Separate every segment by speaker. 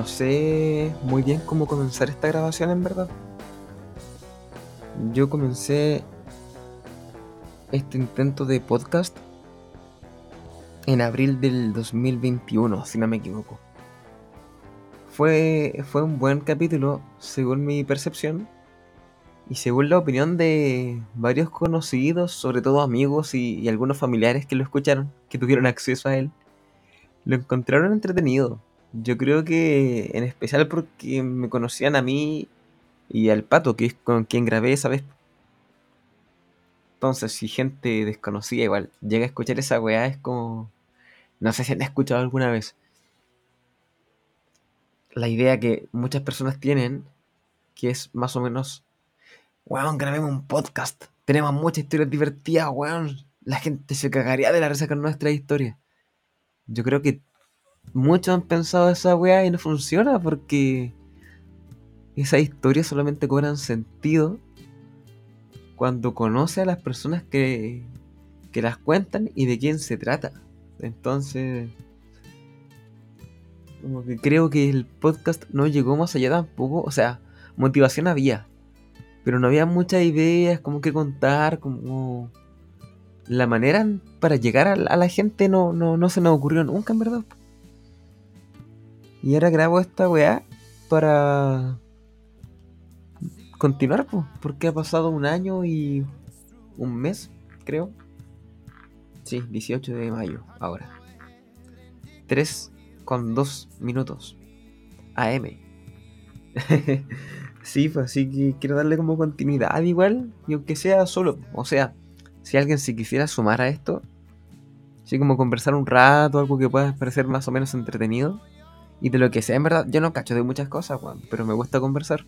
Speaker 1: No sé muy bien cómo comenzar esta grabación en verdad. Yo comencé este intento de podcast en abril del 2021, si no me equivoco. Fue, fue un buen capítulo, según mi percepción, y según la opinión de varios conocidos, sobre todo amigos y, y algunos familiares que lo escucharon, que tuvieron acceso a él, lo encontraron entretenido. Yo creo que en especial porque me conocían a mí y al pato, que es con quien grabé esa vez. Entonces, si gente desconocida igual llega a escuchar esa weá, es como. No sé si han escuchado alguna vez. La idea que muchas personas tienen, que es más o menos. Weón, grabemos un podcast. Tenemos muchas historias divertidas, weón. La gente se cagaría de la risa con nuestra historia. Yo creo que muchos han pensado esa weá y no funciona porque esas historias solamente cobran sentido cuando conoce a las personas que, que las cuentan y de quién se trata. Entonces, como que creo que el podcast no llegó más allá tampoco. O sea, motivación había, pero no había muchas ideas como que contar, como la manera para llegar a, la gente no, no, no se nos ocurrió nunca, en verdad. Y ahora grabo esta weá para continuar, pues, porque ha pasado un año y un mes, creo. Sí, 18 de mayo, ahora. 3 con 2 minutos. AM. sí, pues así que quiero darle como continuidad igual, y aunque sea solo, o sea, si alguien se quisiera sumar a esto, así como conversar un rato, algo que pueda parecer más o menos entretenido y de lo que sea, en verdad, yo no cacho de muchas cosas, Juan, pero me gusta conversar.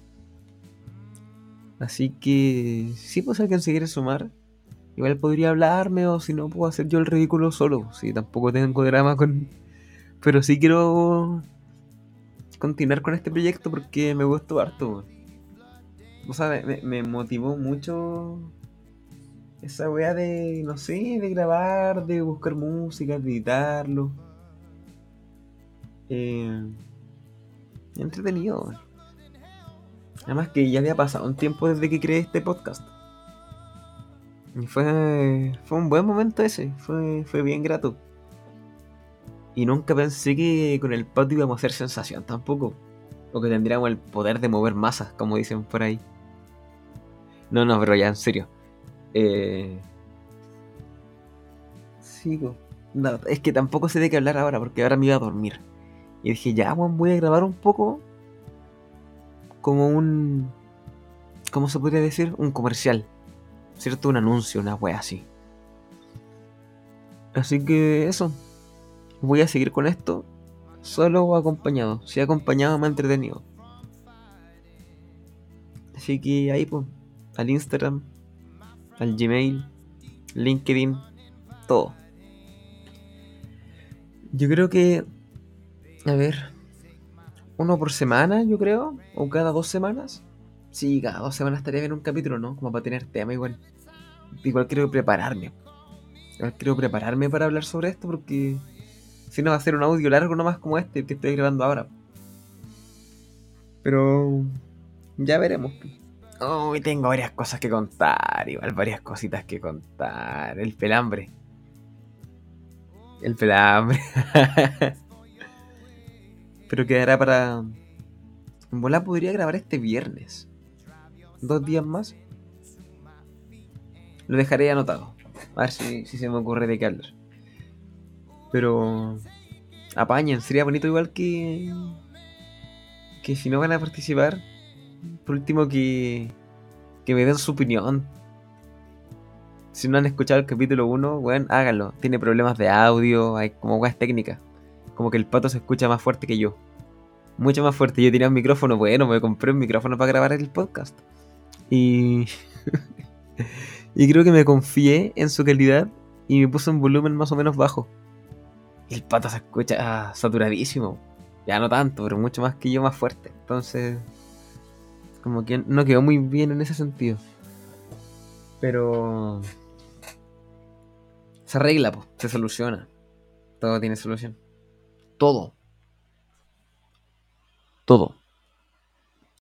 Speaker 1: Así que, si pues alguien se quiere sumar, igual podría hablarme o si no, puedo hacer yo el ridículo solo. Si tampoco tengo drama con. Pero sí quiero continuar con este proyecto porque me gustó harto, O sea, me, me motivó mucho esa weá de, no sé, de grabar, de buscar música, de editarlo eh, entretenido. Además que ya había pasado un tiempo desde que creé este podcast. Y fue, fue un buen momento ese, fue, fue bien grato. Y nunca pensé que con el podcast íbamos a hacer sensación tampoco. O que tendríamos el poder de mover masas, como dicen por ahí. No, no, pero ya en serio. Eh... Sigo. No, es que tampoco sé de qué hablar ahora, porque ahora me iba a dormir. Y dije, ya, voy a grabar un poco como un... ¿Cómo se podría decir? Un comercial. ¿Cierto? Un anuncio, una wea así. Así que eso. Voy a seguir con esto. Solo acompañado. Si acompañado me ha entretenido. Así que ahí pues. Al Instagram. Al Gmail. LinkedIn. Todo. Yo creo que a ver. Uno por semana, yo creo. O cada dos semanas. Sí, cada dos semanas estaría bien un capítulo, ¿no? Como para tener tema igual. Igual quiero prepararme. Igual quiero prepararme para hablar sobre esto porque si no va a ser un audio largo nomás como este que estoy grabando ahora. Pero ya veremos. Uy, tengo varias cosas que contar, igual varias cositas que contar. El pelambre. El pelambre. Pero quedará para. En bola podría grabar este viernes. Dos días más. Lo dejaré anotado. A ver si, se me ocurre de qué hablar. Pero. Apañen, sería bonito igual que. Que si no van a participar. Por último que. Que me den su opinión. Si no han escuchado el capítulo 1, bueno, háganlo. Tiene problemas de audio, hay como weas técnicas como que el pato se escucha más fuerte que yo. Mucho más fuerte. Yo tenía un micrófono bueno, me compré un micrófono para grabar el podcast. Y. y creo que me confié en su calidad y me puse un volumen más o menos bajo. El pato se escucha ah, saturadísimo. Ya no tanto, pero mucho más que yo, más fuerte. Entonces. Como que no quedó muy bien en ese sentido. Pero. Se arregla, se soluciona. Todo tiene solución todo. Todo.